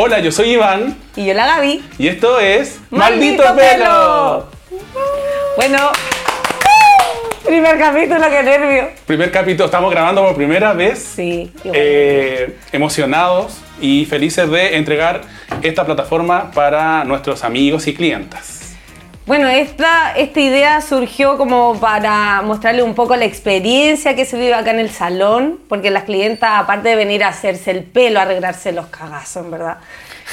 Hola, yo soy Iván. Y yo la Gaby. Y esto es ¡Maldito, pelo! Bueno, primer capítulo, qué nervio. Primer capítulo, estamos grabando por primera vez. Sí. Eh, emocionados y felices de entregar esta plataforma para nuestros amigos y clientes. Bueno, esta, esta idea surgió como para mostrarle un poco la experiencia que se vive acá en el salón, porque las clientas, aparte de venir a hacerse el pelo, a arreglarse los cagazos, en verdad,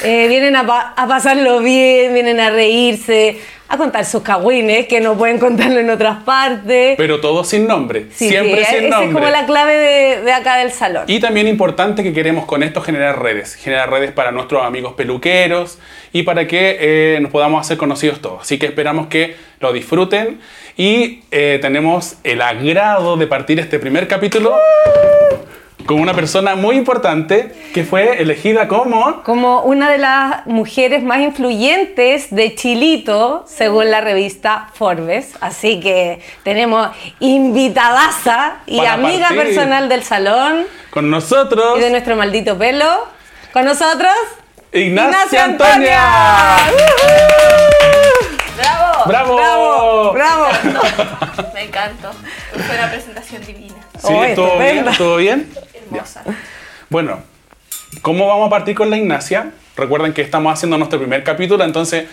eh, vienen a, pa- a pasarlo bien, vienen a reírse, a contar sus cagüines, que no pueden contarlo en otras partes. Pero todo sin nombre, Sí, siempre sí, sin esa nombre. es como la clave de, de acá del salón. Y también importante que queremos con esto generar redes, generar redes para nuestros amigos peluqueros y para que eh, nos podamos hacer conocidos todos. Así que esperamos que lo disfruten y eh, tenemos el agrado de partir este primer capítulo con una persona muy importante que fue elegida como... como una de las mujeres más influyentes de Chilito, según la revista Forbes. Así que tenemos invitadaza y Para amiga partir. personal del salón Con nosotros, y de nuestro maldito pelo. Con nosotros, Ignacia Antonia. ¡Bravo! ¡Bravo! ¡Bravo! ¡Bravo! Me encantó. Fue una presentación divina. Sí, Oh, ¿todo bien? ¿Todo bien? Hermosa. Bueno, ¿cómo vamos a partir con la Ignacia? Recuerden que estamos haciendo nuestro primer capítulo, entonces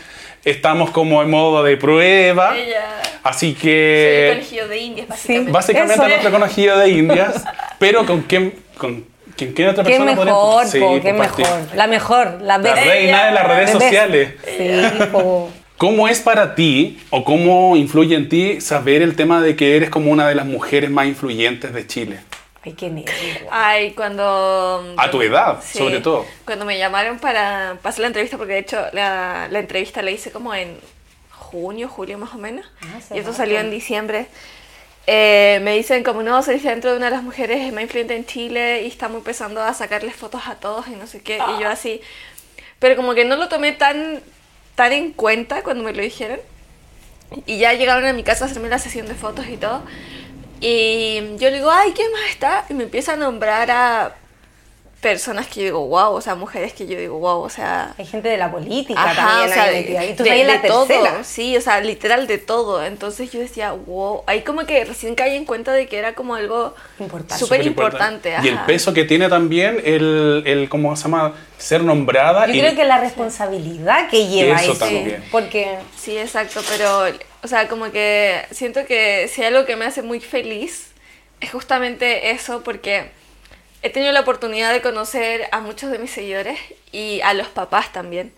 estamos como en modo de prueba. Ella. Así Soy el que conejillo de Indias, básicamente. básicamente Eso. nuestro conejillo de indias, pero con quién, con quién, qué otra ¡Qué persona mejor, podríamos- Sí, po, qué mejor! La mejor, la La reina de las redes best. sociales. Sí, po. ¿Cómo es para ti o cómo influye en ti saber el tema de que eres como una de las mujeres más influyentes de Chile? Ay, qué nervio. Ay, cuando... A tu edad, Sí, sobre todo. Cuando me llamaron para pasar la entrevista, porque de hecho la, la entrevista la hice como en junio, julio más o menos. Ah, y esto salió en diciembre. Eh, me dicen como no, saliste dentro de una de las mujeres más influyentes en Chile y estamos empezando a sacarles fotos a todos y no sé qué. Y yo así... Pero como que no lo tomé tan, tan en cuenta cuando me lo dijeron. Y ya llegaron a mi casa a hacerme la sesión de fotos y todo. Y yo le digo, ay, ¿quién más está? Y me empieza a nombrar a personas que yo digo, wow, o sea, mujeres que yo digo, wow, o sea... Hay gente de la política Ajá, también o sea, ahí de. Y tú de- ahí la todo, tercera. sí, o sea, literal de todo. Entonces yo decía, wow, ahí como que recién caí en cuenta de que era como algo Importante. súper importante. Y el peso que tiene también el, el ¿cómo se llama? Ser nombrada. Yo y creo que la responsabilidad que lleva Eso eso. también. Porque Sí, exacto, pero, o sea, como que siento que si hay algo que me hace muy feliz es justamente eso, porque he tenido la oportunidad de conocer a muchos de mis seguidores y a los papás también.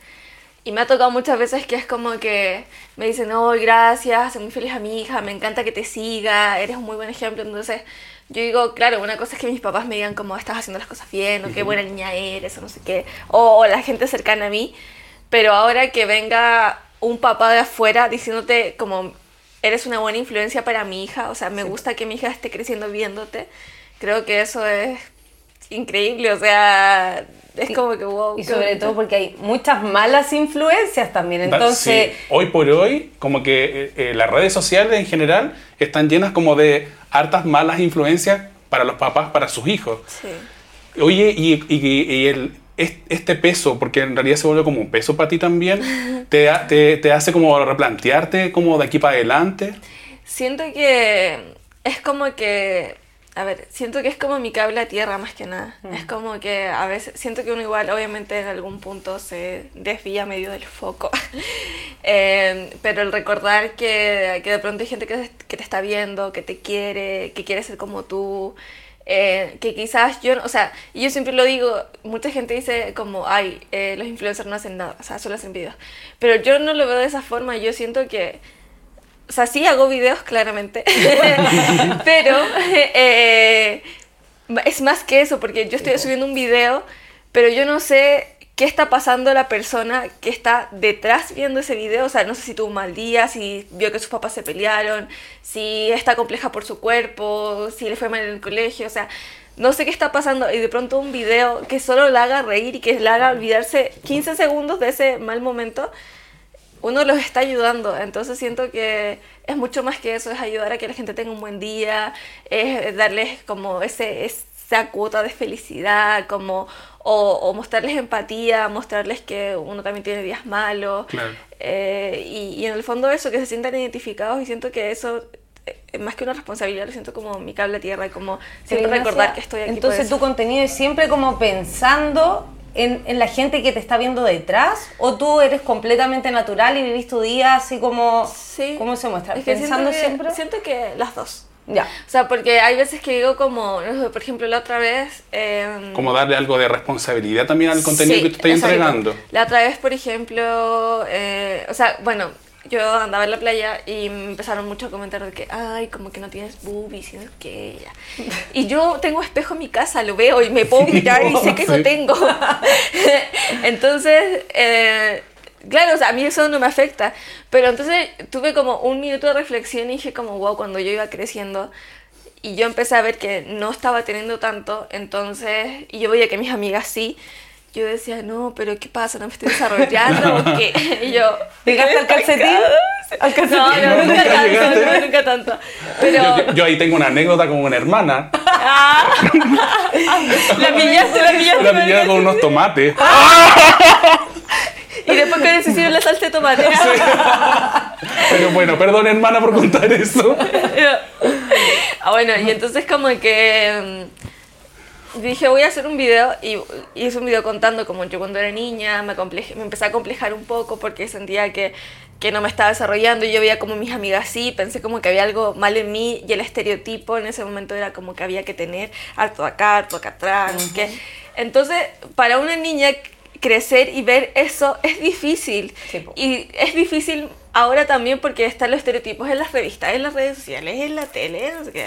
Y me ha tocado muchas veces que es como que me dicen, oh, gracias, hace muy feliz a mi hija, me encanta que te siga, eres un muy buen ejemplo. Entonces, yo digo, claro, una cosa es que mis papás me digan como estás haciendo las cosas bien, o qué buena niña eres, o no sé qué, o, o la gente cercana a mí, pero ahora que venga un papá de afuera diciéndote como eres una buena influencia para mi hija, o sea, me gusta que mi hija esté creciendo viéndote, creo que eso es increíble, o sea, es como que wow. Y sobre todo porque hay muchas malas influencias también. Entonces, sí, hoy por hoy, como que eh, eh, las redes sociales en general están llenas como de hartas malas influencias para los papás, para sus hijos. Sí. Oye, y, y- y el, este peso, porque en realidad se vuelve como un peso para ti también, te, te, te hace como replantearte como de aquí para adelante. Siento que es como que, a ver, siento que es como mi cable a tierra más que nada. Es como que a veces, siento que uno igual, obviamente en algún punto se desvía medio del foco. Eh, pero el recordar que, que de pronto hay gente que, que te está viendo, que te quiere, que quiere ser como tú. Eh, que quizás yo, no- o sea, yo siempre lo digo, mucha gente dice como, ay, eh, los influencers no hacen nada, o sea, solo hacen videos. Pero yo no lo veo de esa forma, yo siento que o sea, sí hago videos, claramente. pero eh, es más que eso, porque yo estoy subiendo un video, pero yo no sé qué está pasando la persona que está detrás viendo ese video. O sea, no sé si tuvo un mal día, si vio que sus papás se pelearon, si está compleja por su cuerpo, si le fue mal en el colegio. O sea, no sé qué está pasando. Y de pronto un video que solo la haga reír y que la haga olvidarse 15 segundos de ese mal momento uno los está ayudando. Entonces siento que es mucho más que eso, es ayudar a que la gente tenga un buen día, es darles como ese, es- sea cuota de felicidad, como, o, o mostrarles empatía, mostrarles que uno también tiene días malos. Claro. Eh, y, y en el fondo eso, que se sientan identificados y siento que eso, eh, más que una responsabilidad, lo siento como mi cable a tierra y como siempre Ignacia, recordar que estoy aquí. Entonces tu contenido es siempre como pensando en, en la gente que te está viendo detrás o tú eres completamente natural y vivís tu día así como... Sí. ¿Cómo se muestra? Es que Pensando siento que, siempre... Siento que las dos. Ya. O sea, porque hay veces que digo como, no sé, por ejemplo, la otra vez... em, Como darle algo de responsabilidad también al contenido Sí, que tú estás exacto. entregando. La otra vez, por ejemplo, eh, o sea, bueno, yo andaba en la playa y me empezaron mucho a comentar de que, ay, como que no tienes boobies y no qué. ya. Y yo tengo espejo en mi casa, lo veo y me puedo mirar y sé que Sí. no tengo. entonces, eh, claro, o sea, a mí eso no me afecta. Pero entonces tuve como un minuto de reflexión y dije como, wow, cuando yo iba creciendo y yo empecé a ver que no estaba teniendo tanto, entonces, y yo veía que mis amigas sí, yo decía, no, pero ¿qué pasa? ¿No me estoy desarrollando o qué? Y yo... ¿Llegaste al calcetín? Al calcetín. No, no, nunca Nunca tanto, llegaste. no, nunca tanto. Pero Yo, yo ahí tengo una anécdota con una hermana. la pillaste, la pillaste. La pillaba con unos tomates. Y después que les hicieron la salsa de tomate. Pero bueno, perdón hermana por contar eso. ah, bueno, y entonces como que mm, dije voy a hacer un video y hice un video contando como yo cuando era niña me, acompleje- me empecé a complejar un poco porque sentía que, que no me estaba desarrollando y yo veía como mis amigas sí, pensé como que había algo mal en mí y el estereotipo en ese momento era como que había que tener harto acá, harto acá atrás, sé qué. Entonces, para una niña crecer y ver eso es difícil. Sí. Y es difícil ahora también porque están los estereotipos en las revistas, en las redes sociales, en la tele, no sé qué.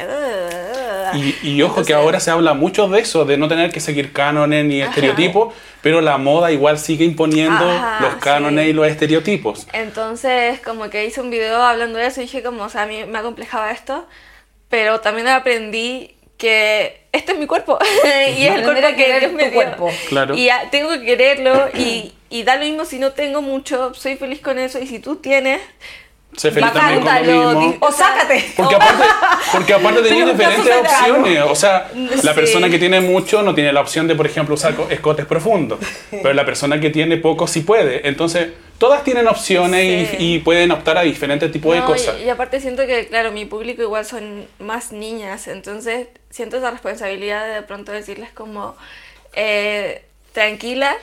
Y, y ojo que ahora se habla mucho de eso, de no tener que seguir cánones ni estereotipos, pero la moda igual sigue imponiendo Ajá, los cánones sí. y los estereotipos. Entonces, como que hice un video hablando de eso y dije como, o sea, a mí me acomplejaba esto, pero también aprendí que este es mi cuerpo y es el cuerpo que Dios me dio. cuerpo. Claro. Y ya, tengo que quererlo y, y da lo mismo si no tengo mucho, soy feliz con eso y si tú tienes, Sé feliz también con lo mismo. O sácate. Porque aparte, porque aparte tenía Pero diferentes opciones. O sea, la Sí. persona que tiene mucho no tiene la opción de, por ejemplo, usar co- escotes profundos. Pero la persona que tiene poco sí puede. Entonces, todas tienen opciones y- Sí. y, pueden optar a diferentes tipos de cosas. Y, y aparte siento que, claro, mi público igual son más niñas, entonces siento esa responsabilidad de de pronto decirles como, eh, tranquila,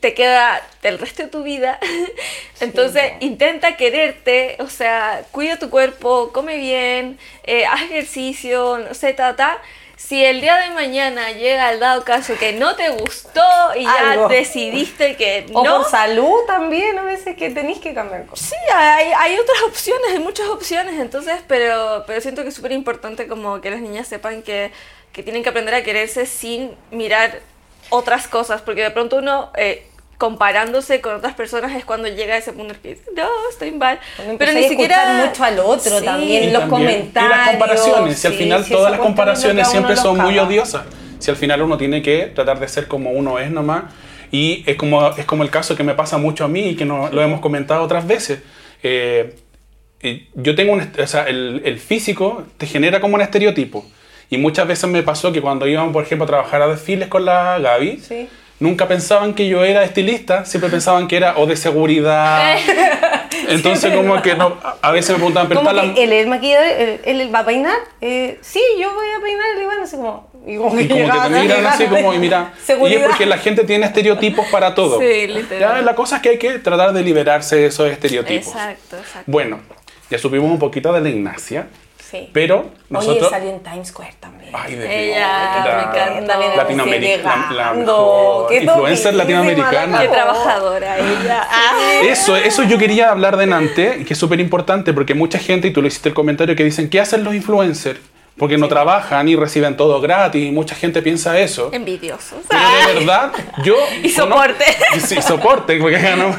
te queda el resto de tu vida, entonces intenta quererte, o sea, cuida tu cuerpo, come bien, eh, haz ejercicio, no sé, ta, ta. Si el día de mañana llega el dado caso que no te gustó y ya Algo. decidiste que O no, por salud también, a veces que tenéis que cambiar cosas. Sí, hay, hay otras opciones, hay muchas opciones, entonces, pero, pero siento que es súper importante como que las niñas sepan que, que tienen que aprender a quererse sin mirar otras cosas, porque de pronto uno, eh, comparándose con otras personas, es cuando llega a ese punto en que dice, no, estoy mal. Pero ni siquiera... mucho al otro Sí. también, Y los también- comentarios. Y las comparaciones. Y al final sí, todas las comparaciones siempre son muy odiosas. Si al final uno tiene que tratar de ser como uno es nomás. Y es como, es como el caso que me pasa mucho a mí y que no, lo hemos comentado otras veces. Eh, yo tengo un... O sea, el, el físico te genera como un estereotipo. Y muchas veces me pasó que cuando íbamos, por ejemplo, a trabajar a desfiles con la Gaby, Sí. Nunca pensaban que yo era estilista, siempre pensaban que era o de seguridad. Entonces, como que no, a- veces me preguntaban, pero que la- él es el maquillador, él, él va a peinar. Eh, sí, yo voy a peinar el Iván, así como. Y como Y como que te miran así como, y mira, y Seguridad. es porque la gente tiene estereotipos para todo. Sí, literal. Ya, la cosa es que hay que tratar de liberarse de esos estereotipos. Exacto, exacto. Bueno, ya supimos un poquito de la Ignacia, Sí. pero nosotros... Oye, salió en Times Square también. Ay, de Ella, verdad. me encanta. También Latinoamérica, la, la mejor influencer latinoamericana. Qué la trabajadora ella. Ah. Eso, eso yo quería hablar de Nante, que es súper importante porque mucha gente, y tú lo hiciste el comentario, que dicen, ¿qué hacen los influencers? Porque no trabajan y reciben todo gratis, y mucha gente piensa eso. Envidiosos. Pero de verdad, yo... Y soporte. Sí, soporte, porque ganó.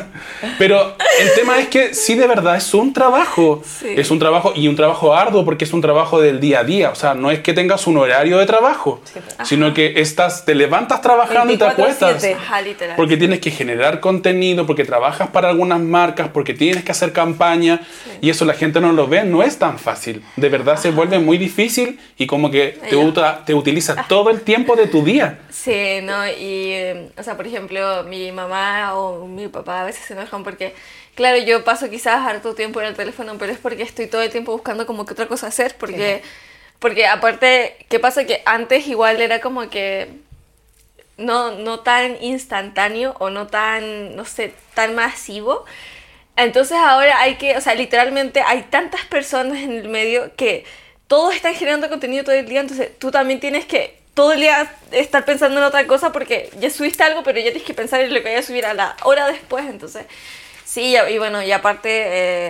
Pero el tema es que sí, de verdad, es un trabajo. Sí. Es un trabajo y un trabajo arduo porque es un trabajo del día a día. O sea, no es que tengas un horario de trabajo, sino que estás, te levantas trabajando y te 24/7. acuestas. Ajá, literal. Porque tienes que generar contenido, porque trabajas para algunas marcas, porque tienes que hacer campaña y eso la gente no lo ve, no es tan fácil. De verdad se vuelve muy difícil difícil y como que te, uta- te utilizas todo el tiempo de tu día. Sí, ¿no? Y, eh, o sea, por ejemplo, mi mamá o mi papá a veces se enojan porque, claro, yo paso quizás harto tiempo en el teléfono, pero es porque estoy todo el tiempo buscando como que otra cosa hacer, porque, porque aparte, ¿qué pasa? Que antes igual era como que no, no tan instantáneo o no tan, no sé, tan masivo. Entonces ahora hay que, o sea, literalmente hay tantas personas en el medio que todos están generando contenido todo el día, entonces tú también tienes que todo el día estar pensando en otra cosa porque ya subiste algo, pero ya tienes que pensar en lo que vaya a subir a la hora después, entonces sí, y bueno, y aparte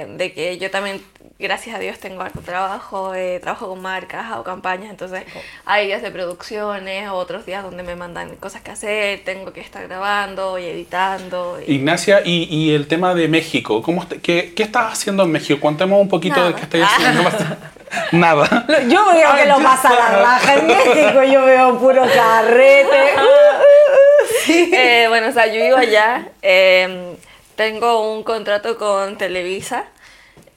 eh, de que yo también, gracias a Dios, tengo harto trabajo, eh, trabajo con marcas, hago campañas, entonces hay días de producciones, otros días donde me mandan cosas que hacer, tengo que estar grabando y editando. y- Ignacia, y, y el tema de México, ¿cómo qué, ¿qué estás haciendo en México? Contemos un poquito de Nada. qué estás haciendo. Nada. Yo veo que lo pasa a la raja en México, yo veo puro carrete. Sí. Eh, bueno, o sea, yo vivo allá. eh, tengo un contrato con Televisa.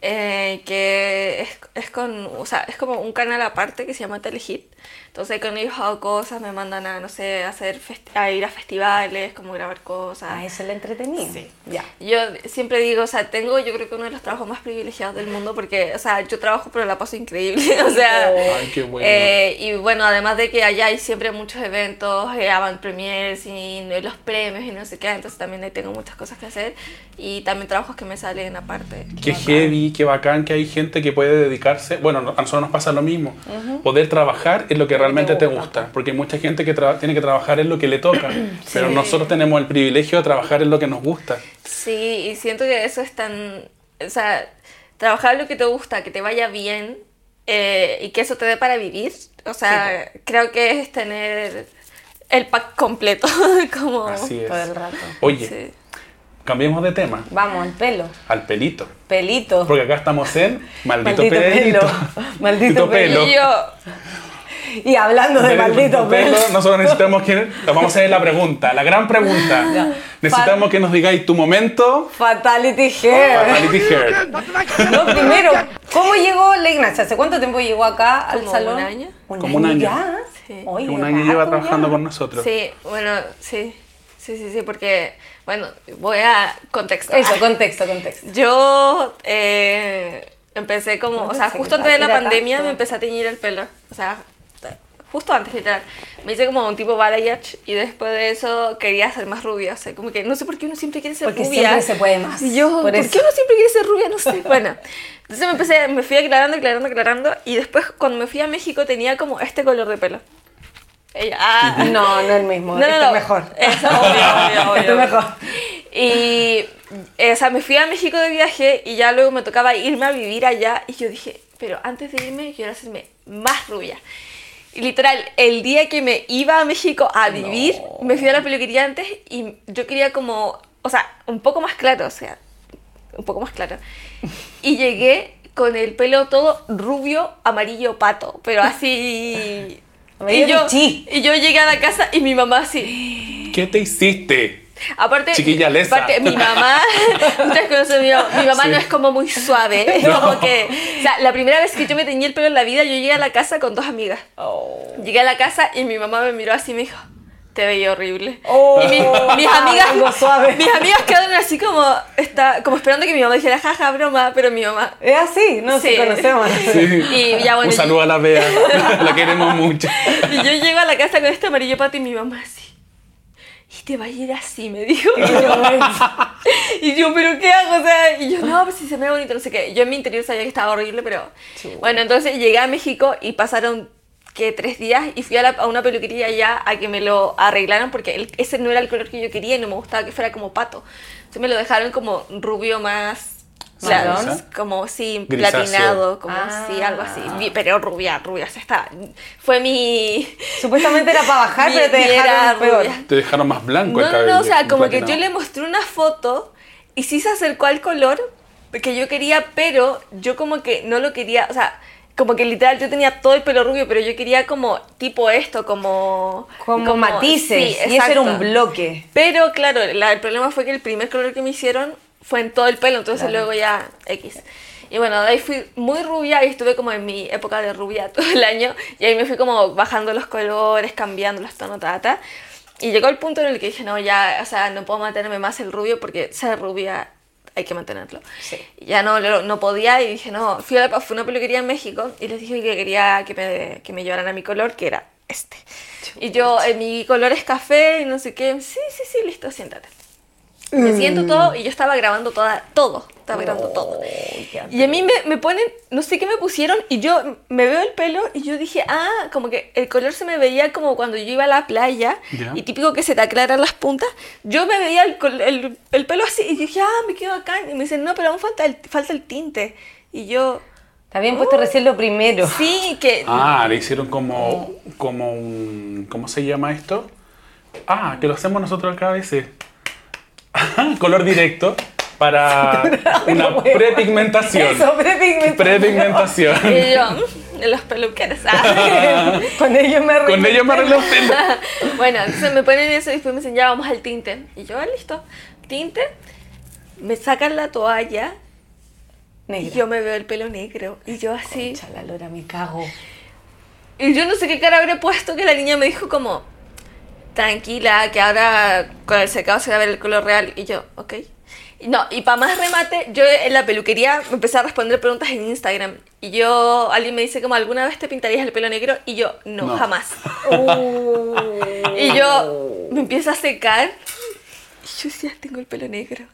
eh, que es, es con, o sea, es como un canal aparte que se llama Telehit. Entonces con ellos hago cosas, me mandan a, no sé, a, hacer a ir a festivales, como grabar cosas. Ah, eso es lo entretenido. Sí. Ya. Yo siempre digo, o sea, tengo yo creo que uno de los trabajos más privilegiados del mundo porque, o sea, yo trabajo pero la paso increíble, o sea... Ay, qué bueno. eh, y bueno, además de que allá hay siempre muchos eventos, eh, avant premiers y los premios y no sé qué, entonces también ahí tengo muchas cosas que hacer y también trabajos que me salen aparte. Qué heavy, qué bacán que hay gente que puede dedicarse. Bueno, a nosotros nos pasa lo mismo. Poder trabajar es lo que realmente te gusta. Porque hay mucha gente que tiene que trabajar en lo que le toca. Pero nosotros tenemos el privilegio de trabajar en lo que nos gusta. Sí, y siento que eso es tan, o sea, trabajar lo que te gusta, que te vaya bien eh, y que eso te dé para vivir, o sea, creo que es tener el pack completo, como... Así es. Todo el rato. Oye, Sí. cambiemos de tema. Vamos, al pelo. Al pelito. Pelito. Porque acá estamos en maldito, Maldito pelito. pelo. Maldito pelo. Y yo, Y hablando de maldito pelo. Nosotros necesitamos que. Vamos a hacer la pregunta, la gran pregunta. Ya. Necesitamos que nos digáis tu momento. Fatality Hair. Fatality Hair. No, primero, ¿cómo llegó la Ignacia? ¿Hace cuánto tiempo llegó acá al Como salón? un año. Como un año. ya? Sí. Oye, Un año lleva rato trabajando ya. con nosotros. sí, bueno, sí, sí, sí, sí, porque, bueno, voy a contexto. Eso, contexto, contexto. Yo eh, empecé como, o sea, justo antes de la pandemia tanto. me empecé a teñir el pelo. O sea, justo antes, literal. Me hice como un tipo balayage y después de eso quería ser más rubia. O sea, como que no sé por qué uno siempre quiere ser Porque rubia. siempre se puede más. Y yo, Por ¿por, qué uno siempre quiere ser rubia? No sé. Bueno, entonces me empecé, me fui aclarando, aclarando, aclarando. Y después cuando me fui a México tenía como este color de pelo. Ella, ah, No, no el mismo. no, no, este no. mejor. Eso, obvio, obvio, obvio. Este es mejor. Y, eh, o sea, me fui a México de viaje y ya luego me tocaba irme a vivir allá. Y yo dije, pero antes de irme, quiero hacerme más rubia. Literal, el día que me iba a México a vivir, me fui a la peluquería antes y yo quería como, o sea, un poco más claro, o sea, un poco más claro. Y llegué con el pelo todo rubio, amarillo, pato, pero así... Y, yo, y yo llegué a la casa y mi mamá así... ¿Qué te hiciste? Aparte, Chiquilla lesa. aparte, mi mamá, ustedes conocen mi mamá, mi mamá Sí. no es como muy suave, es No. como que, o sea, la primera vez que yo me teñí el pelo en la vida, yo llegué a la casa con dos amigas. Oh. Llegué a la casa y mi mamá me miró así y me dijo, te veía horrible. Oh. y mi- mis amigas, Algo suave. mis amigas quedaron así como, está, como esperando que mi mamá dijera, jaja, broma, pero mi mamá, Es así, no Sí. sí. conocemos. Sí. Y ya, bueno, Un saludo a la Bea. La queremos mucho. y yo llego a la casa con este amarillo pato y mi mamá así. Y te va a ir así, me dijo. Y yo, ¿pero qué hago? O sea, y yo, no, pues si se me ve bonito, no sé qué. Yo en mi interior sabía que estaba horrible, pero. Bueno, entonces llegué a México y pasaron, que Tres días y fui a, la- a una peluquería allá a que me lo arreglaran porque el- ese no era el color que yo quería y no me gustaba que fuera como pato. Entonces me lo dejaron como rubio más. O sea, ¿Marrón? como sí, Grisáceo. platinado, como Ah. sí, algo así. Pero rubia, rubia, o sea, está. Fue mi. Supuestamente era para bajar, mi- pero te dejaron peor. rubia. Te dejaron más blanco No, el no, cabello. no, o sea, como que platinado. yo le mostré una foto y sí se acercó al color que yo quería, pero yo como que no lo quería, o sea, como que literal yo tenía todo el pelo rubio, pero yo quería como tipo esto, como... Como, matices. sí, y eso era un exacto. bloque. Pero claro, la- el problema fue que el primer color que me hicieron fue en todo el pelo, entonces Claro. luego ya X. Y bueno, de ahí fui muy rubia y estuve como en mi época de rubia todo el año. Y ahí me fui como bajando los colores, cambiando los tonos, tata. Y llegó el punto en el que dije, no, ya, o sea, no puedo mantenerme más el rubio porque ser rubia hay que mantenerlo. Sí. Ya no, lo- no podía y dije, no, fui a, la, fui a una peluquería en México y les dije que quería que me, que me llevaran a mi color, que era este. Y yo, eh, mi color es café y no sé qué. Sí, sí, sí, listo, siéntate. Me siento todo y yo estaba grabando toda, todo, estaba grabando todo. Y a mí me, me ponen, no sé qué me pusieron y yo me veo el pelo y yo dije, ah, como que el color se me veía como cuando yo iba a la playa Ya. y típico que se te aclaran las puntas. Yo me veía el, el, el pelo así y dije, ah, me quedo acá. Y me dicen, no, pero aún falta el, falta el tinte. Y yo, Está bien puesto recién lo primero. sí, que... Ah, le hicieron como, como un... ¿Cómo se llama esto? Ah, que lo hacemos nosotros acá a veces. Color directo para una prepigmentación. Eso, prepigmentación. Prepigmentación. Y yo, mm, de los peluqueros. ah. Con ellos me arreglé. Con ello me pelo. bueno, entonces me ponen eso y después me dicen, ya vamos al tinte. Y yo, ah, listo, tinte. Me sacan la toalla y yo me veo el pelo negro. Y yo así... Concha la lora, me cago. Y yo no sé qué cara habré puesto que la niña me dijo como, tranquila, que ahora con el secado se va a ver el color real. Y yo, ok. Y No, y para más remate, yo en la peluquería me empecé a responder preguntas en Instagram. Y yo, alguien me dice como, ¿alguna vez te pintarías el pelo negro? Y yo, no, No. jamás. Uh. Y yo me empiezo a secar. Y yo decía, tengo el pelo negro.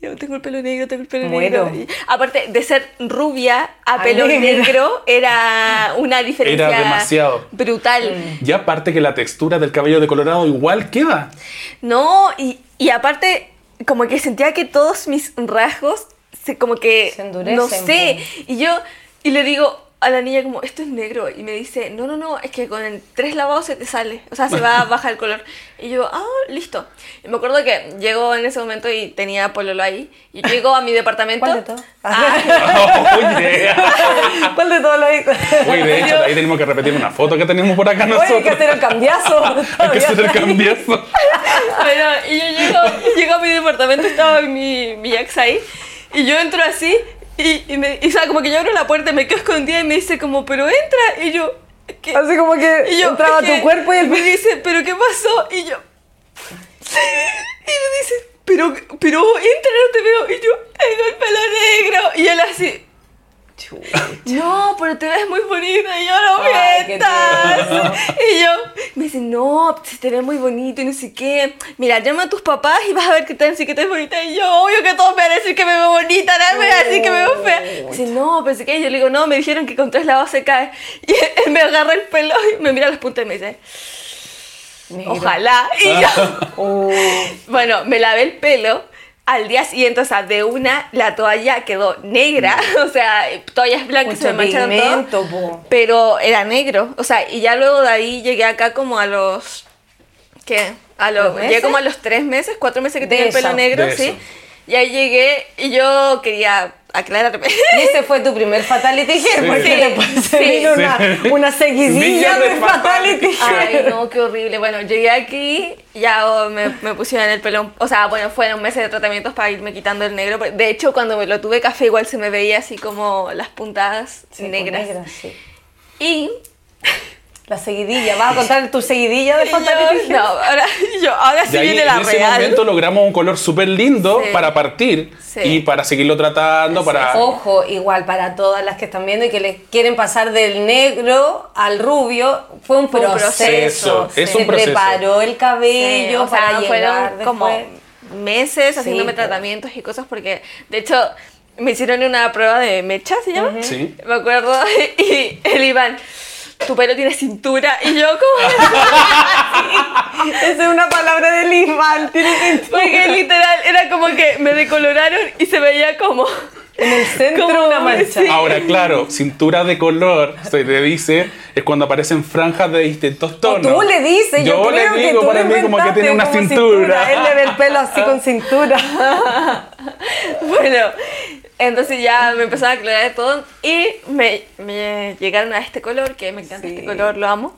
Yo tengo el pelo negro, tengo el pelo Muero. negro. Aparte de ser rubia a A pelo negro, era una diferencia Era demasiado. brutal. Y aparte que la textura del cabello de Colorado igual queda. No, y, y aparte, como que sentía que todos mis rasgos se como que Se endurecen, no sé. Y yo y le digo a la niña como, esto es negro. Y me dice, no, no, no, es que con el tres lavados se te sale. O sea, se va a bajar el color. Y yo, ah, listo. Y me acuerdo que llegó en ese momento y tenía pololo ahí. Y yo llego a mi departamento. ¿Cuál de todos? Ah, Oye, ¿Cuál de todos los Oye, de hecho, ahí tenemos que repetir una foto que tenemos por acá Oye, hay que nosotros. hacer el cambiazo. Hay que hacer el cambiazo. Bueno, y yo llego, llego a mi departamento, estaba mi, mi ex ahí, y yo entro así, y, y, me, y, o sea, como que yo abro la puerta, me quedo escondida y me dice como, pero entra, y yo, ¿qué? Así como que Y yo, entraba que- tu cuerpo y me dice, ¿pero qué pasó? Y yo, y me dice, pero, pero entra, no te veo, y yo, tengo el pelo negro, y él así, no, pero te ves muy bonita y yo no mientas. Y yo me dice, no, se te ve muy bonito y no sé qué. Mira, llama a tus papás y vas a ver que te decir que te ves bonita. Y yo, obvio que todos me van a decir que me veo bonita, nadie me va a decir que me veo fea. Me dice, no, pensé que yo le digo, no, me dijeron que con tres lavados se cae. Y él me agarra el pelo y me mira las puntas y me dice, Negro. ojalá. Y yo, Uh, bueno, me lavé el pelo. Al día siguiente, o sea, de una, la toalla quedó negra. O sea, toallas blancas Mucho se me mancharon pigmento, todo. po. Pero era negro. O sea, y ya luego de ahí llegué acá como a los. ¿Qué? A los, ¿Los llegué como a los tres meses, cuatro meses que De tenía el pelo negro, De sí. eso. Y ahí llegué y yo quería aclararme. y ese fue tu primer fatality hair, porque Sí, después se sí. vino una, Sí. una seguidilla de de fatality hair. Ay, no, qué horrible. Bueno, llegué aquí, ya oh, me, me pusieron el pelo, o sea, bueno, fueron meses de tratamientos para irme quitando el negro. De hecho, cuando me lo tuve café, igual se me veía así como las puntadas Sí, negras. negra, sí. Y La seguidilla, ¿vas a contar tu seguidilla de hair? no, ahora, yo, ahora sí Y ahí viene en la ese real. momento logramos un color súper lindo Sí. para partir Sí. y para seguirlo tratando, para... Ojo, igual para todas las que están viendo y que les quieren pasar del negro al rubio, fue un proceso. proceso, es Se un proceso. preparó el Sí, cabello o sea, para llegar fueron como meses haciéndome tratamientos y cosas porque, de hecho, me hicieron una prueba de mecha, ¿se llama? Sí. Me acuerdo, y el Iván, tu pelo tiene cintura, y yo como... Esa es una palabra tiene cintura. Porque literal era como que me decoloraron y se veía como. En el centro Como una mancha. sí. Ahora, claro, cintura de color, se le dice, es cuando aparecen franjas de distintos O tonos. tú le dices, yo, Yo creo le que digo tú para mí como que tiene una como cintura. Él le ve el pelo así con cintura. Bueno, entonces ya me empezaron a aclarar todo y me, me llegaron a este color, que me encanta Sí. este color, lo amo.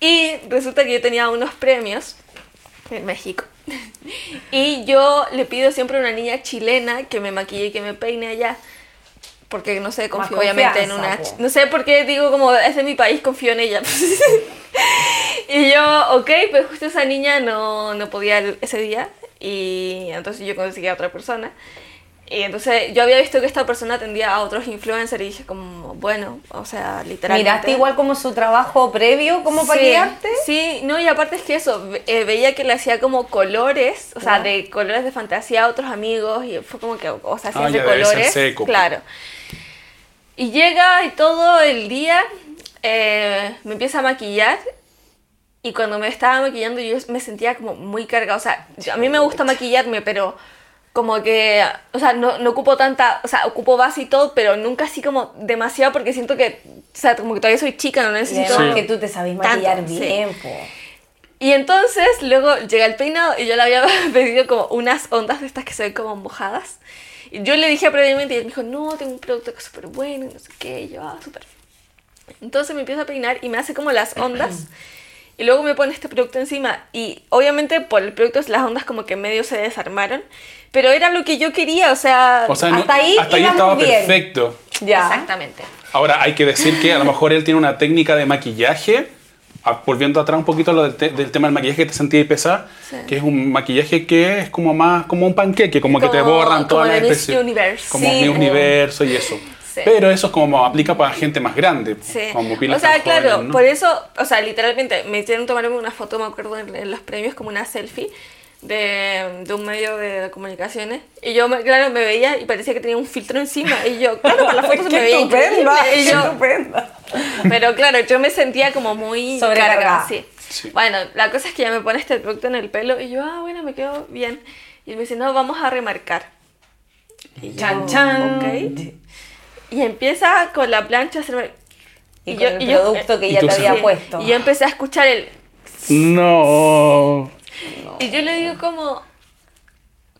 Y resulta que yo tenía unos premios en México. Y yo le pido siempre a una niña chilena que me maquille y que me peine allá. porque no sé, confío obviamente en una... po. No sé por qué digo como, es de mi país, confío en ella. y yo, ok, pero justo esa niña no, no podía ese día y entonces yo conseguí a otra persona. Y entonces yo había visto que esta persona atendía a otros influencers y dije como, bueno, o sea, literalmente... ¿Miraste igual como su trabajo previo como para Sí, guiarte? Sí, no, y aparte es que eso, eh, veía que le hacía como colores, o sea, de colores de fantasía a otros amigos, y fue como que, o sea, hacía Ah, de ya debe ser colores. seco. Claro. Y llega y todo el día eh, me empieza a maquillar. Y cuando me estaba maquillando yo me sentía como muy cargada. O sea, a mí me gusta maquillarme, pero como que, o sea, no, no ocupo tanta, o sea, ocupo base y todo, pero nunca así como demasiado porque siento que, o sea, como que todavía soy chica, no necesito... además que tú te sabes maquillar Tanto, sí. bien, po. Y entonces luego llega el peinado y yo le había pedido como unas ondas de estas que se ven como mojadas. Y yo le dije previamente y él me dijo, no, tengo un producto que es súper bueno y no sé qué. Y yo, ah, súper. Entonces me empieza a peinar y me hace como las ondas. Y luego me pone este producto encima. Y obviamente por el producto las ondas como que medio se desarmaron. Pero era lo que yo quería, o sea... O sea, no- Hasta ahí hasta ahí estaba bien. perfecto. Ya. Exactamente. Ahora, hay que decir que a lo mejor él tiene una técnica de maquillaje, volviendo atrás un poquito a lo del, te- del tema del maquillaje que te sentí pesar, Sí. que es un maquillaje que es como más como un panqueque, como, que te Como- borran todas como las. Universe. Como Sí, po. Universo y eso. Sí. Pero eso es como aplica para gente más grande, Sí. como O sea, claro, jóvenes, ¿no? por eso, o sea, literalmente me hicieron tomarme una foto, me acuerdo, en, en los premios, como una selfie de, de un medio de comunicaciones. Y yo, me- claro, me veía y parecía que tenía un filtro encima. Y yo, claro, para la foto se me veía estupenda. Y qué yo, estupenda. pero claro, yo me sentía como muy Sobrecargada. cargada, sí. Sí. Bueno, la cosa es que ya me pone este producto en el pelo y yo, ah, bueno, me quedo bien. Y me dice, no, vamos a remarcar. Y yo, Chan, chan. Y empieza con la plancha a hacerme... Y, Y con yo- el y yo- producto que ya te había sí. puesto. Y yo empecé a escuchar el... No. Y yo le digo como...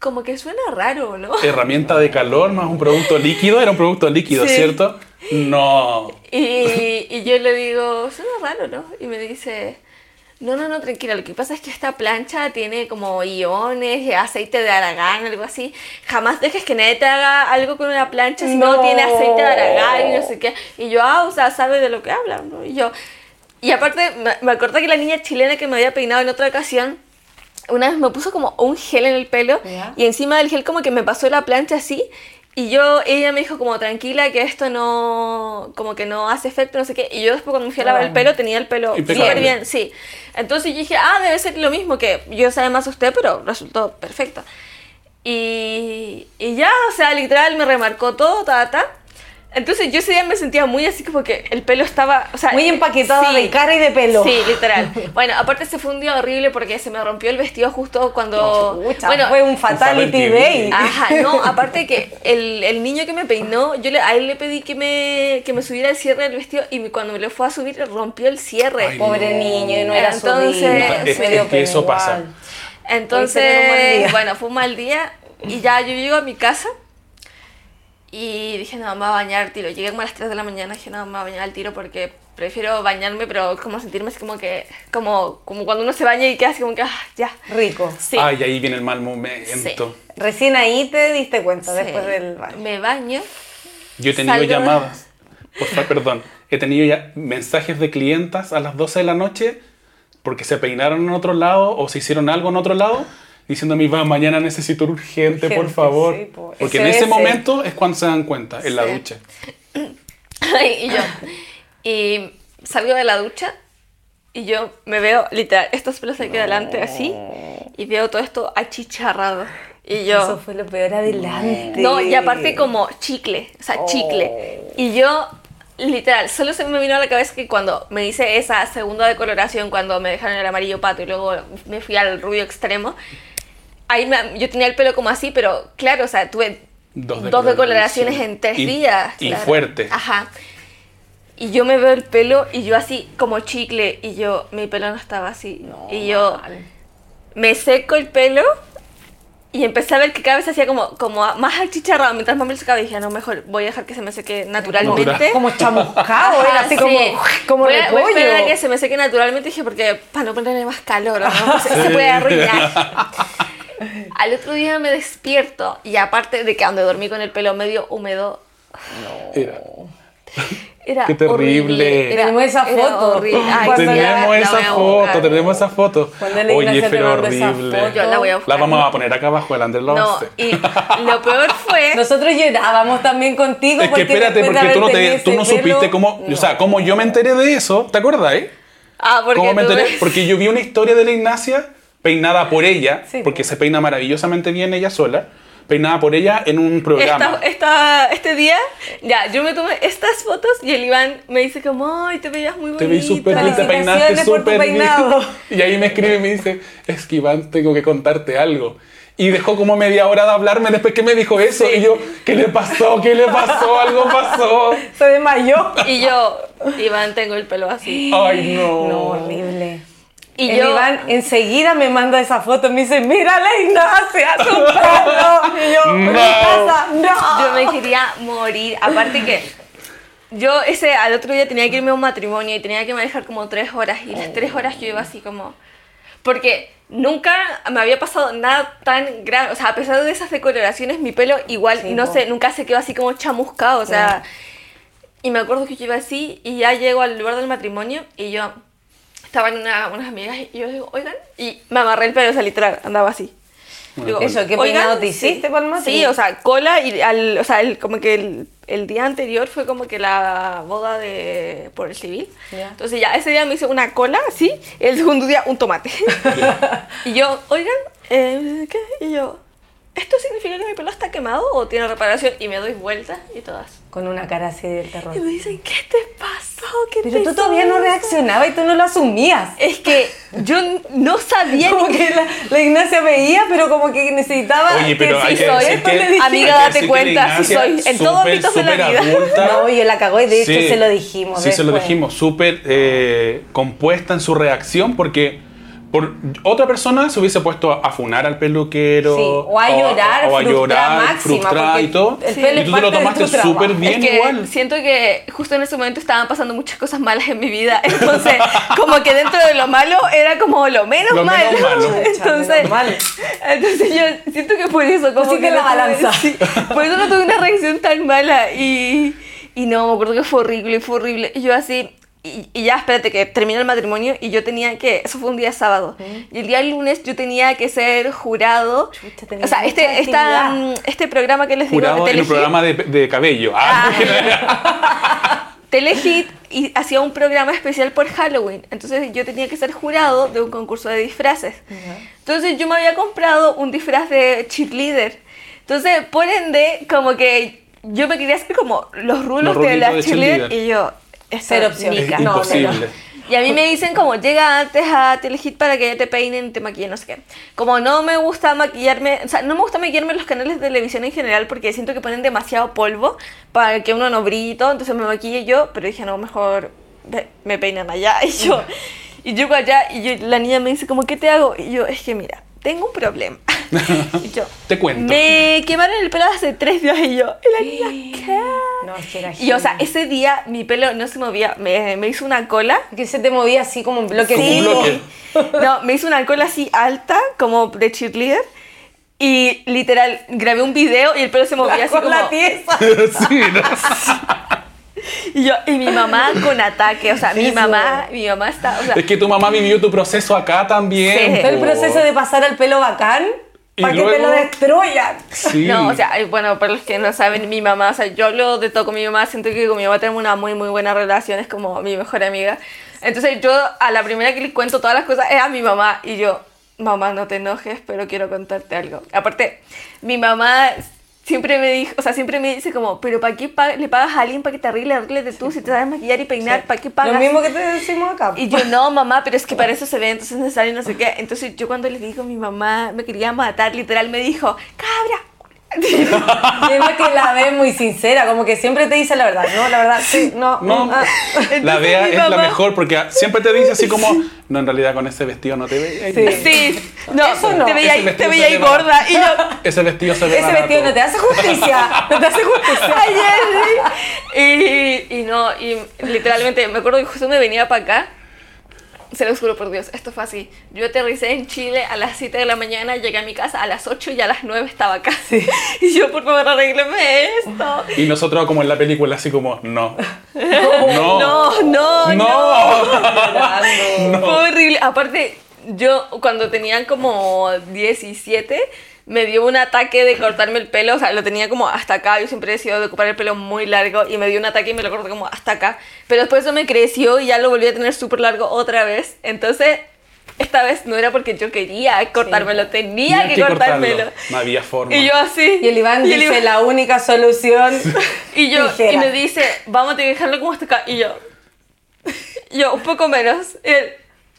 Como que suena raro, ¿no? Herramienta de calor más un producto líquido, era un producto líquido, Sí. ¿cierto? No. Y, y yo le digo, suena raro, ¿no? Y me dice, no, no, no, tranquila, lo que pasa es que esta plancha tiene como iones, y aceite de aragán, algo así. Jamás dejes que nadie te haga algo con una plancha si no, No. tiene aceite de aragán y no sé qué. Y yo, ah, o sea, sabe de lo que habla, ¿no? Y yo, y aparte, me, me acordé que la niña chilena que me había peinado en otra ocasión, una vez me puso como un gel en el pelo Ya. y encima del gel como que me pasó la plancha así y yo, ella me dijo como tranquila que esto no, como que no hace efecto, no sé qué. Y yo después cuando me fui a lavar el pelo tenía el pelo súper bien, sí. Entonces dije, ah, debe ser lo mismo que yo sabía más usted, pero resultó perfecto. Y, y ya, o sea, literal me remarcó todo, ta, ta. Entonces yo ese día me sentía muy así como que el pelo estaba, o sea, Muy empaquetada sí. de cara y de pelo. Sí, literal. Bueno, aparte se fue un día horrible porque se me rompió el vestido justo cuando... Pucha, bueno, fue un fatality day. Ajá, no, aparte que el, el niño que me peinó, yo le, a él le pedí que me, que me subiera el cierre del vestido y cuando me lo fue a subir rompió el cierre. Ay, Pobre no. niño, y no era Entonces-. Es- Me dio es que pena eso igual. pasa. Entonces, bueno, fue un mal día y ya yo llego a mi casa y dije, no, me voy a bañar al tiro. Llegué como a las 3 de la mañana y dije, no, me voy a bañar al tiro porque prefiero bañarme, pero como sentirme así como que, como, como cuando uno se baña y queda así como que, ah, ya. Rico. Sí. Ay, ahí viene el mal momento. Recién ahí te diste cuenta, Sí. después del baño. Me baño. Yo he tenido Salgo- llamadas, por favor, perdón, he tenido ya mensajes de clientas a las 12 de la noche porque se peinaron en otro lado o se hicieron algo en otro lado diciéndome, va, mañana necesito urgente, por Urgente, favor. sí, po. porque en ese SOS. momento es cuando se dan cuenta, en la Sí. ducha. y yo. Y salgo de la ducha y yo me veo, literal, estos pelos aquí adelante así y veo todo esto achicharrado. Y yo... Eso fue lo peor adelante. No, y aparte como chicle, o sea, chicle. Y yo, literal, solo se me vino a la cabeza que cuando me hice esa segunda decoloración, cuando me dejaron el amarillo pato y luego me fui al rubio extremo, ahí me- yo tenía el pelo como así, pero claro, o sea, tuve Dos dos, decoloraciones en tres Y- días. y claro. fuerte. Ajá. Y yo me veo el pelo y yo así como chicle y yo, mi pelo no estaba así. y yo me seco el pelo y empecé a ver que cada vez se hacía como, como más achicharrado. Mientras más me lo secaba dije, no, mejor voy a dejar que se me seque naturalmente. Natural. Como chamuscado, era así sí. como, como voy a, voy a esperar a que se me seque naturalmente, dije, porque para no ponerle más calor, ¿no? se, se puede arruinar. Al otro día me despierto y aparte de que donde dormí con el pelo medio húmedo, Era. Era Qué terrible. Era- Tenemos esa foto. Ay, tenemos esa foto, tenemos esa foto. Oye, pero horrible. foto. Yo la voy a buscar. La vamos a poner acá abajo, el lo No, y lo peor fue. Nosotros llorábamos también contigo. Es que espérate, porque tú no, te, tú no supiste cómo, No. o sea, cómo yo me enteré de eso, ¿te acuerdas, eh? Ah, porque ¿Cómo me enteré? Porque yo vi una historia de la Ignacia peinada por ella, Sí, porque pues. se peina maravillosamente bien ella sola, peinada por ella en un programa. Esta, esta- este día, ya, yo me tomé estas fotos y el Iván me dice como, ay, te veías muy bonita. Te vi súper bien, te peinaste súper bien. Y ahí me escribe y me dice, es que Iván, tengo que contarte algo. Y dejó como media hora de hablarme después que me dijo eso. Y yo, ¿qué le pasó? ¿Qué le pasó? Algo pasó. Se desmayó. Y yo, Iván, tengo el pelo así. Ay, no. No, horrible. Y el yo, Iván enseguida me manda esa foto y me dice, mira la Ignacia, su pelo. Y yo, ¿qué No. pasa? No. yo me quería morir. Aparte que yo ese al otro día tenía que irme a un matrimonio y tenía que manejar como tres horas. Y las tres horas yo iba así como... Porque nunca me había pasado nada tan grave. O sea, a pesar de esas decoloraciones, mi pelo igual, Sí, no sé, nunca se quedó así como chamuscado. O sea, y me acuerdo que yo iba así y ya llego al lugar del matrimonio y yo estaba en una, unas amigas y yo digo, oigan, y me amarré el pelo, o sea, literal, andaba así. Digo, Eso, ¿qué "Oigan, peinado te sí". hiciste el Sí, o sea, cola y al, o sea, el- como que el, el día anterior fue como que la boda de por el civil. Ya. Entonces ya ese día me hice una cola, sí, el segundo día un tomate. y yo, oigan, eh, ¿qué? Y yo, ¿esto significa que mi pelo está quemado o tiene reparación? Y me doy vueltas y todas. Con una cara así del terror. Y me dicen, ¿qué te pasó? ¿Qué Pero te tú todavía no pasó?". reaccionabas y tú no lo asumías. Es que yo no sabía Como ni que la, la Ignacia veía, pero como que necesitaba Oye, pero que hay sí que soy. decir Esto que- le dije. Amiga, date cuenta, sí Ignacia soy. En todos ámbitos de la vida. adulta. No, oye, la cagó y de hecho Sí. se lo dijimos. Sí, se lo dijimos, súper eh, compuesta en su reacción porque por otra persona se hubiese puesto a, a funar al peluquero Sí, o a llorar, o a llorar, máxima, y todo. el pelo y tú te lo tomaste súper bien es que igual. siento que justo en ese momento estaban pasando muchas cosas malas en mi vida. Entonces, como que dentro de lo malo era como lo menos Lo menos malo. malo. Entonces, entonces yo siento que por eso, como Pusiste que la balanza. sí, por eso no tuve una reacción tan mala. Y, y no, me acuerdo que fue horrible, fue horrible. Y yo así. Y, y ya, espérate, que termina el matrimonio y yo tenía que, eso fue un día sábado, y el día lunes yo tenía que ser jurado, tenías o sea, este, esta, mm, este programa que les digo, Jurado en un programa de, de cabello. Ah, Telehit y hacía un programa especial por Halloween. Entonces yo tenía que ser jurado de un concurso de disfraces. Entonces yo me había comprado un disfraz de cheerleader. Entonces, por ende, como que yo me quería hacer como los rulos Los de la de cheerleader. cheerleader. Y yo, esto Cero opción. es No, imposible. Y a mí me dicen como, llega antes a Telehit para que te peinen, te maquillen, no sé qué. Como no me gusta maquillarme, o sea, no me gusta maquillarme en los canales de televisión en general porque siento que ponen demasiado polvo para que uno no brille y todo, entonces me maquillé yo, pero dije, no, mejor me peinan allá. Y yo, y llego allá y yo- la niña me dice como, ¿qué te hago? Y yo, es que mira, tengo un problema. y yo, Te cuento. Me quemaron el pelo hace tres días y yo, y la niña, ¿qué? No, es que era Y o sea, ese día mi pelo no se movía, me, me hizo una cola Que se te movía así como un bloque. Como un bloque. No, me hizo una cola así alta, como de cheerleader. Y literal, grabé un video y el pelo se movía La así con como... la pieza. sí, ¿no? Y, yo, y mi mamá con ataque, o sea, mi Eso. mamá, mi mamá está... O sea, Es que tu mamá vivió tu proceso acá también. Sí. El proceso de pasar al pelo bacán para que te lo destruyan. Sí. No, o sea, bueno, para los que no saben, mi mamá, o sea, yo hablo de todo con mi mamá, siento que con mi mamá tenemos una muy, muy buena relación, es como mi mejor amiga. Entonces yo a la primera que le cuento todas las cosas es a mi mamá y yo, mamá, no te enojes, pero quiero contarte algo. Aparte, mi mamá siempre me dijo, o sea, siempre me dice como, pero ¿para qué pa- le pagas a alguien para que te arregle, arreglete tú? Si te sabes maquillar y peinar, ¿para qué pagas? Lo mismo que te decimos acá. Y yo, no, mamá, pero es que para eso se ve, entonces es necesario no sé qué. Entonces yo cuando le digo, mi mamá me quería matar, literal me dijo, cabra. Además que la ve muy sincera, como que siempre te dice la verdad. No, la verdad, sí, no. No, ah. la Bea mi es la mejor porque siempre te dice así como, no, en realidad con ese vestido no te veis. Sí. Sí, no, Eso no. te veía ahí, te veía ahí gorda. Y yo, Ese vestido se ve Ese vestido no te hace justicia. No te hace justicia. ayer, y, y no, y literalmente, me acuerdo que justo me venía para acá se los juro por Dios, esto fue así. Yo aterricé en Chile a las 7 de la mañana, llegué a mi casa a las 8 y a las 9 estaba acá. Y yo, por favor, arrégleme esto. Y nosotros como en la película, así como, no. No, no, no. No. Llorando. Fue horrible. Aparte, yo cuando tenía como 17, me dio un ataque de cortarme el pelo. O sea, lo tenía como hasta acá. Yo siempre he decidido de ocupar el pelo muy largo. Y me dio un ataque y me lo corté como hasta acá. Pero después eso me creció y ya lo volví a tener súper largo otra vez. Entonces, esta vez no era porque yo quería cortármelo. Tenía Tenía que, cortármelo. cortarlo. No había forma. Y yo así. Y el Iván y el dice Iván- la única solución. Y yo, y me dice, vamos a que dejarlo como hasta acá. Y yo, yo, un poco menos. Y él,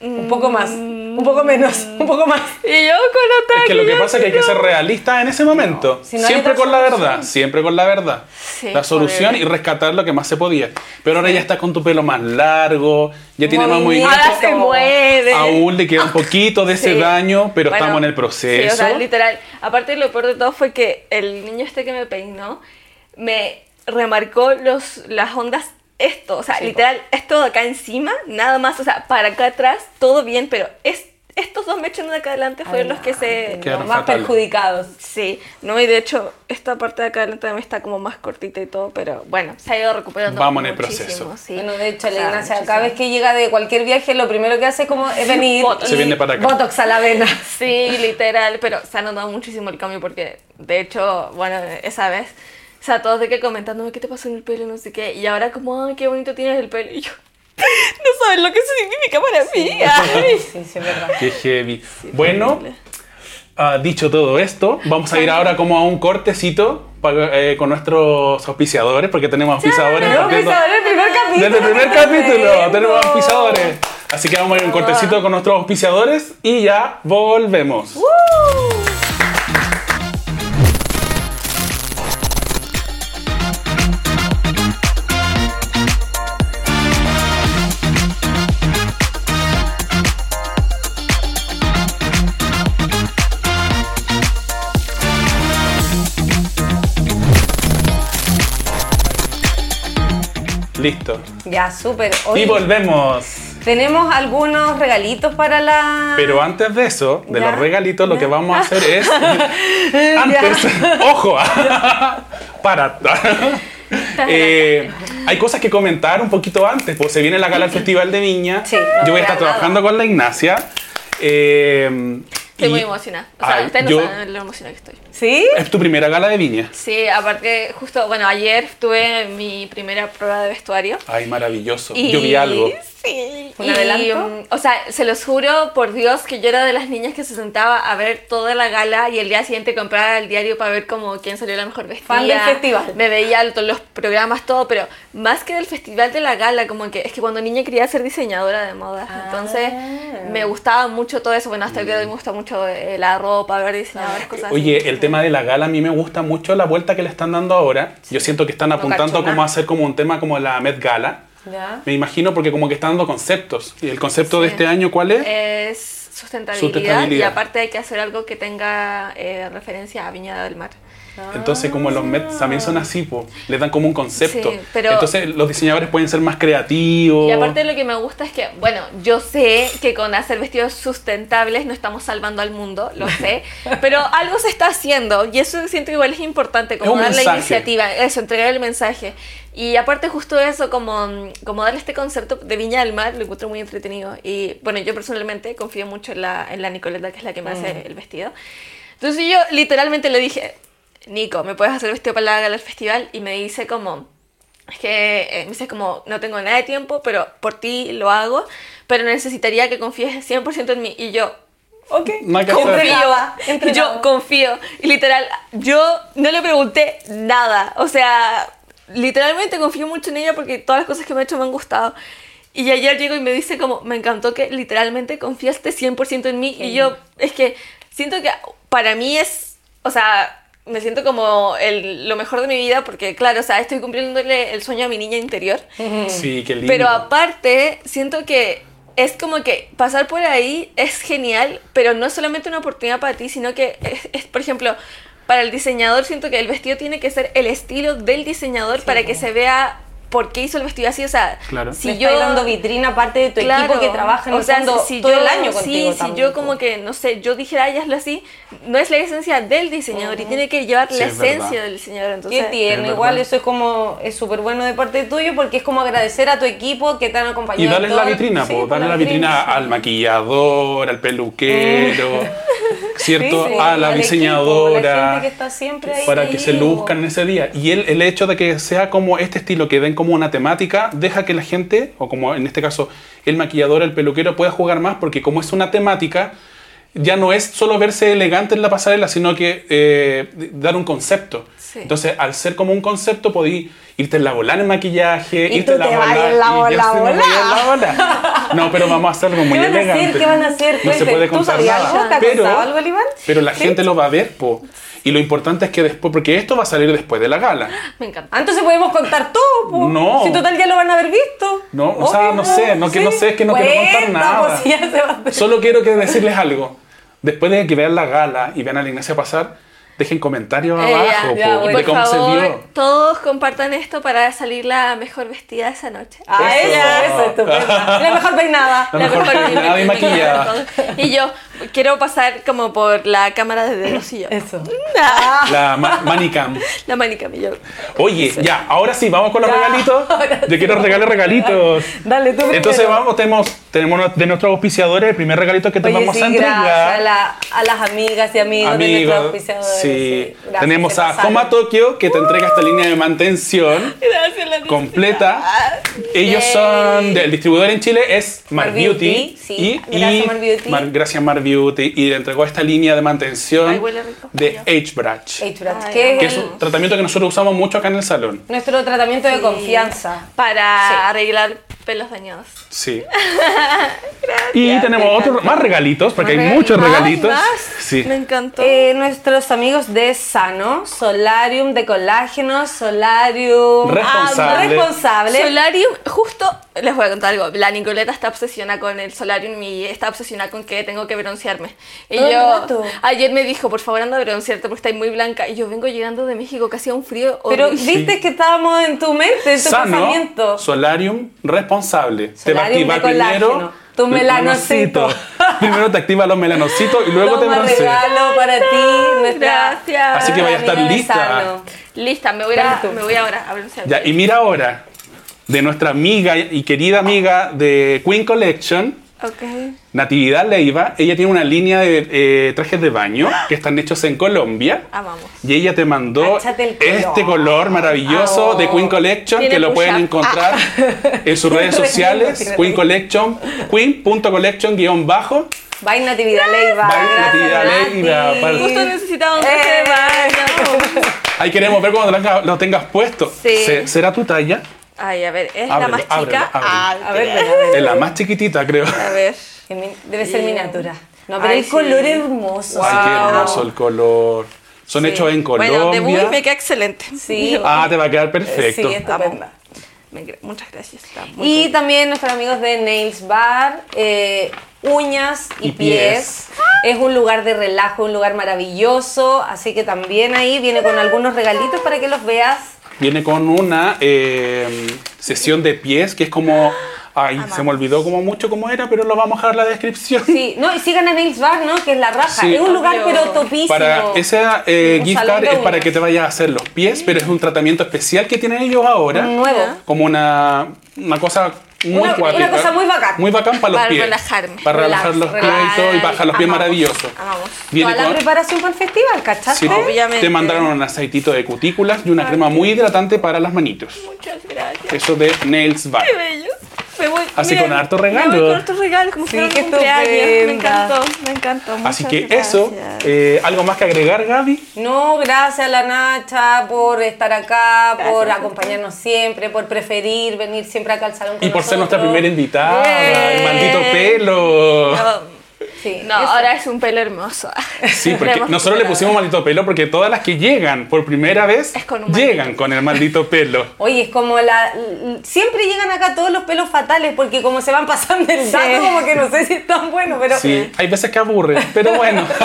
Un poco más, un poco menos, un poco más. Y yo con ataque. Es que lo que pasa es que hay que ser realista en ese momento. Si no hay siempre con la verdad, siempre con la verdad. Sí, la solución y rescatar lo que más se podía. Pero ahora ya estás con tu pelo más largo, ya tiene más Movimiento. Ahora se mueve. Aún le queda un poquito de ese Sí. daño, pero Bueno, estamos en el Sí, proceso. o sea, literal. Aparte, lo peor de todo fue que el niño este que me peinó me remarcó los, las ondas. Esto, o sea, Sí, literal, esto de acá encima, nada más, o sea, para acá atrás, todo bien, pero es, estos dos mechos de acá adelante fueron los que se. Quedaron más fatal. perjudicados. Sí, no, y de hecho, esta parte de acá adelante también está como más cortita y todo, pero bueno, se ha ido recuperando. Vamos en el proceso. sí. Bueno, de hecho, O la sea, Ignacia, muchísimo. cada vez que llega de cualquier viaje, lo primero que hace es como es venir. Botox. Se viene para acá. Botox a la vena. Sí, literal, pero se ha notado muchísimo el cambio porque, de hecho, bueno, esa vez, o sea, todos de que comentándome qué te pasó en el pelo, no sé qué, y ahora como, ay, qué bonito tienes el pelo, y yo, no sabes lo que eso significa para mí. Sí, sí, es verdad. Qué heavy. bueno, horrible. ah, dicho todo esto, vamos a ir ahora como a un cortecito eh, con nuestros auspiciadores, porque tenemos auspiciadores. Tenemos que partiendo- saber el primer capítulo. Desde el primer capítulo tenemos auspiciadores. Así que vamos a ir un cortecito con nuestros auspiciadores y ya volvemos. Listo. Ya, súper. Y volvemos. tenemos algunos regalitos para la. Pero antes de eso, de Ya. los regalitos, lo que vamos a hacer es. antes, ojo, para. Eh, hay cosas que comentar un poquito antes, pues se viene la gala del Festival de Viña. Sí, no Yo voy a estar trabajando con la Ignacia. eh, Estoy y- muy emocionada. O sea, ustedes yo- no saben lo emocionada que estoy. ¿Sí? Es tu primera gala de Viña. Sí, aparte, justo, bueno, ayer tuve mi primera prueba de vestuario. Ay, maravilloso. Y- Yo vi algo. Sí. ¿Un y, adelanto? mm, o sea, se los juro por Dios que yo era de las niñas que se sentaba a ver toda la gala y el día siguiente compraba el diario para ver como quién salió la mejor vestida. Fan del festival. Me veía todos los programas, todo, pero más que del festival de la gala, como que es que cuando niña quería ser diseñadora de moda. Ah. Entonces me gustaba mucho todo eso. Bueno, hasta el día de hoy me gusta mucho eh, la ropa, ver diseñadores, cosas así. Oye, el tema de la gala a mí me gusta mucho la vuelta que le están dando ahora. Yo siento que están No apuntando como a hacer como un tema como la Met Gala. Ya. Me imagino porque como que están dando conceptos. ¿Y el concepto de Sí. este año cuál es? Es sustentabilidad, Sustentabilidad. y aparte hay que hacer algo que tenga eh, referencia a Viña del Mar. Entonces como los Met también son así, po, les dan como un concepto. Sí, pero- Entonces los diseñadores pueden ser más creativos. Y aparte lo que me gusta es que, bueno, yo sé que con hacer vestidos sustentables no estamos salvando al mundo, lo sé, pero algo se está haciendo y eso siento que igual es importante, como Es dar la mensaje. iniciativa, eso, entregar el mensaje. Y aparte justo eso, como, como darle este concepto de Viña del Mar, lo encuentro muy entretenido. Y bueno, yo personalmente confío mucho en la, en la Nicoleta, que es la que me hace el vestido. Entonces yo literalmente le dije, Nico, ¿me puedes hacer vestido para la gala del festival? Y me dice como, es que eh, me dice como, no tengo nada de tiempo, pero por ti lo hago, pero necesitaría que confíes 100% en mí. Y yo, Ok. Confío, y yo confío. Y literal, yo no le pregunté nada. O sea, literalmente confío mucho en ella porque todas las cosas que me ha hecho me han gustado. Y ayer llego y me dice como, me encantó que literalmente confiaste 100% en mí. Y yo, es que siento que para mí es, o sea, me siento como el, lo mejor de mi vida porque, claro, o sea, estoy cumpliéndole el sueño a mi niña interior. Sí, qué lindo. Pero aparte, siento que es como que pasar por ahí es genial, pero no es solamente una oportunidad para ti, sino que es, es, por ejemplo, para el diseñador siento que el vestido tiene que ser el estilo del diseñador para que se vea por qué hizo el vestido así, o sea, Claro. si Le yo... dando vitrina aparte de tu equipo que trabaja en o sea, si todo yo- el año contigo Sí, si yo como que, no sé, yo dijera, ay, hazlo así, no es la esencia del diseñador y tiene que llevar Sí, la es verdad. esencia del diseñador. Entonces, Qué tierno, Es igual verdad. eso es como, es súper bueno de parte tuyo porque es como agradecer a tu equipo que te han acompañado. Y darles la vitrina, sí, po, pues, darle la vitrina sí. al maquillador, al peluquero, ¿cierto? Sí, a la al equipo, diseñadora. la gente que está siempre ahí. para que se luzcan en ese día. Y el, el hecho de que sea como este estilo, que den como una temática, deja que la gente, o como en este caso el maquillador, el peluquero, pueda jugar más, porque como es una temática, ya no es solo verse elegante en la pasarela, sino que eh, dar un concepto. Sí. Entonces, al ser como un concepto, podí irte en la bola en el maquillaje, Y irte tú la te bola. en la bola, bola. la bola. No, pero vamos a hacer algo muy ¿Qué van a hacer? elegante. ¿Qué van a hacer? No se puede ¿tú contar nada. algo? ¿Te ha pero, algo, la gente lo va a ver, po. Y lo importante es que después, porque esto va a salir después de la gala. me encanta. Entonces podemos contar todo, po. No. Si total ya lo van a haber visto. No, o sea, Obvio, no sé, no que- no sé, es que no quiero contar Cuenta, nada. pues, si ya se va a hacer. Solo quiero que decirles algo. Después de que vean la gala y vean a la Ignacia pasar, dejen comentarios Eh, ya, abajo ya, po, bueno. de Por cómo se favor, vio. todos compartan esto para salir la mejor vestida esa noche. Ah, Eso. eso, eso, estupenda. La mejor peinada. La mejor peinada y maquillada. Y yo quiero pasar como por la cámara de dedos y yo. Eso. Ah, La ma- Manicam. La manica y yo. Oye, ya, ahora sí, vamos con los Ya, regalitos. ahora Yo quiero regalar regalitos. Dale, tú primero. Entonces vamos, tenemos, tenemos de nuestros auspiciadores el primer regalito que te Oye, vamos sí, a gracias a, entregar. la- a las amigas y amigos, de Amigos, nuestros auspiciadores. sí. Gracias, Tenemos a pasaron. Homa Tokyo que te entrega esta línea de mantención Gracias, la completa. Ellos Yay. son, el distribuidor en Chile es Mar, Mar Beauty. Beauty, sí. Y, Gracias, y Mar Beauty. Mar- gracias Mar Beauty. Y le entregó esta línea de mantención Ay, de H-Brush. Que Que es un tratamiento que nosotros usamos mucho acá en el salón. nuestro tratamiento de confianza. Para Sí. arreglar pelos dañados. Sí. y tenemos otros más regalitos, porque hay muchos regalitos. más. Sí. Me encantó. Eh, nuestros amigos de Sano, Solarium de colágeno, Solarium Responsable. Ah, responsable. Solarium, justo les voy a contar algo. La Nicoleta está obsesionada con el Solarium y está obsesionada con que tengo que broncearme. Y Todo el yo, rato. ayer me dijo, por favor anda a broncearte porque estás muy blanca. Y yo vengo llegando de México que hacía un frío Pero viste que estábamos en tu mente, en tu Sano, pensamiento. solarium responsable. te va a Solarium activar colágeno. primero Tu melanocito. primero te activa los melanocitos y luego te Toma broncea. regalo para ti, nuestra Gracias. Así que vaya a estar lista. Lista, me voy, a, me voy ahora a broncear. Ya, y mira ahora, de nuestra amiga y querida amiga de Queen Collection. Natividad Leiva, ella tiene una línea de eh, trajes de baño que están hechos en Colombia. Amamos. Y ella te mandó color. este color maravilloso Oh. de Queen Collection que lo pueden encontrar en sus redes sociales, Queen Collection, queen.collection guion bajo. Bye Natividad Leiva. Bye, Natividad Nati. Leiva, para- Justo necesitaba un traje Eh. de baño. Ahí queremos ver cuando lo tengas, lo tengas puesto. Sí. ¿Será tu talla? Ay, a ver, es Ábrelo, la más chica. ábrelo, ábrelo. Ah, A ver, a ver. Es la más chiquitita, creo. A ver. Debe ser miniatura. No, pero Ay, el color sí. hermoso. Ay, qué Wow. hermoso el color. Son Sí. hechos en Bueno, de Colombia. Me queda excelente. Sí. Ah, te va a quedar perfecto. Sí, estupenda. Muchas gracias. está muy Y también nuestros amigos de Nails Bar, eh, uñas y, Y pies. Es un lugar de relajo, un lugar maravilloso. Así que también ahí viene con algunos regalitos para que los veas. Viene con una eh, sesión de pies que es como. Ay, se me olvidó como mucho cómo era, pero lo vamos a dejar en la descripción. Sí, no, y sigan a Nails Bar, ¿no? Que es la raja. Sí. Es un lugar pero topísimo. Para esa eh, gift card es para que te vayas a hacer los pies, pero es un tratamiento especial que tienen ellos ahora. nuevo. Como una, una cosa muy Una- cuática. una cosa muy bacán. Muy bacán para los Para pies. relajarme. Para Relax, relajar los pies relax. y todo y bajar los pies Amamos. maravilloso. Amamos. Viene Toda la con- preparación para el festival, ¿cachaste? Sí. Obviamente. te mandaron un aceitito de cutículas y una crema muy hidratante para las manitos. Muchas gracias. Eso de Nails Bar. Qué bello. Me voy, Así miren, con harto Me regalo. voy con hartos regalos, como Sí, cumpleaños. Me encantó, me encantó. Así que eso, eh, ¿algo más que agregar, Gaby? No, gracias a la Nacha por estar acá, por acompañarnos siempre, por preferir venir siempre acá al salón con Y por ser nuestra primera invitada, Bien. el maldito pelo. Sí, No, eso. ahora es un pelo hermoso. Sí, porque nosotros le pusimos maldito pelo porque todas las que llegan por primera vez con llegan con el maldito pelo. Oye, es como la. Siempre llegan acá todos los pelos fatales porque como se van pasando el Sí. dato, como que no sé si es tan bueno, pero. Sí, hay veces que aburre, pero bueno.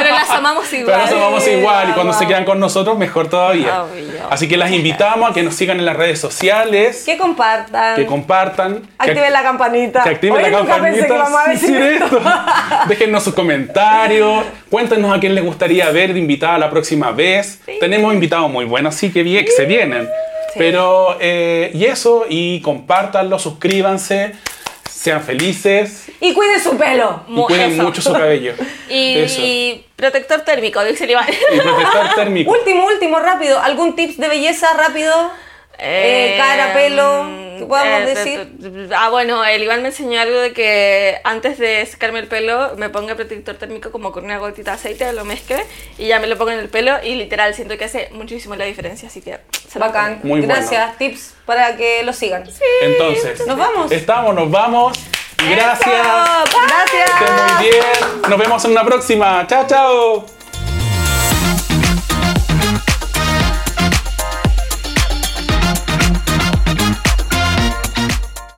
Pero las amamos Pero igual. nos amamos Sí, igual y cuando vamos. se quedan con nosotros, mejor todavía. Obvio. Así que las invitamos a que nos sigan en las redes sociales, Que compartan. que compartan, que Activen la campanita. que activen la nunca pensé campanita. que íbamos a Sí, decir esto. Déjennos sus comentarios, cuéntenos a quién les gustaría ver de invitada la próxima vez. Tenemos invitados muy buenos, así que bien, que se vienen. Pero, eh, y eso, y compártanlo, suscríbanse, sean felices Y cuiden su pelo. y cuiden eso. mucho su cabello. Y, protector térmico, dice Iván. Y protector térmico. Último, último, rápido. ¿Algún tips de belleza rápido? Eh, cara, pelo, ¿qué podamos eh, decir? Ah, bueno, el Iván me enseñó algo de que antes de secarme el pelo me ponga protector térmico como con una gotita de aceite, lo mezcle y ya me lo pongo en el pelo y literal siento que hace muchísimo la diferencia, así que se Bacán. Muy bueno. Gracias. Tips para que lo sigan. Entonces, Nos vamos. Estamos, nos vamos. Gracias. Gracias. Estén muy bien. Nos vemos en una próxima. Chao, chao.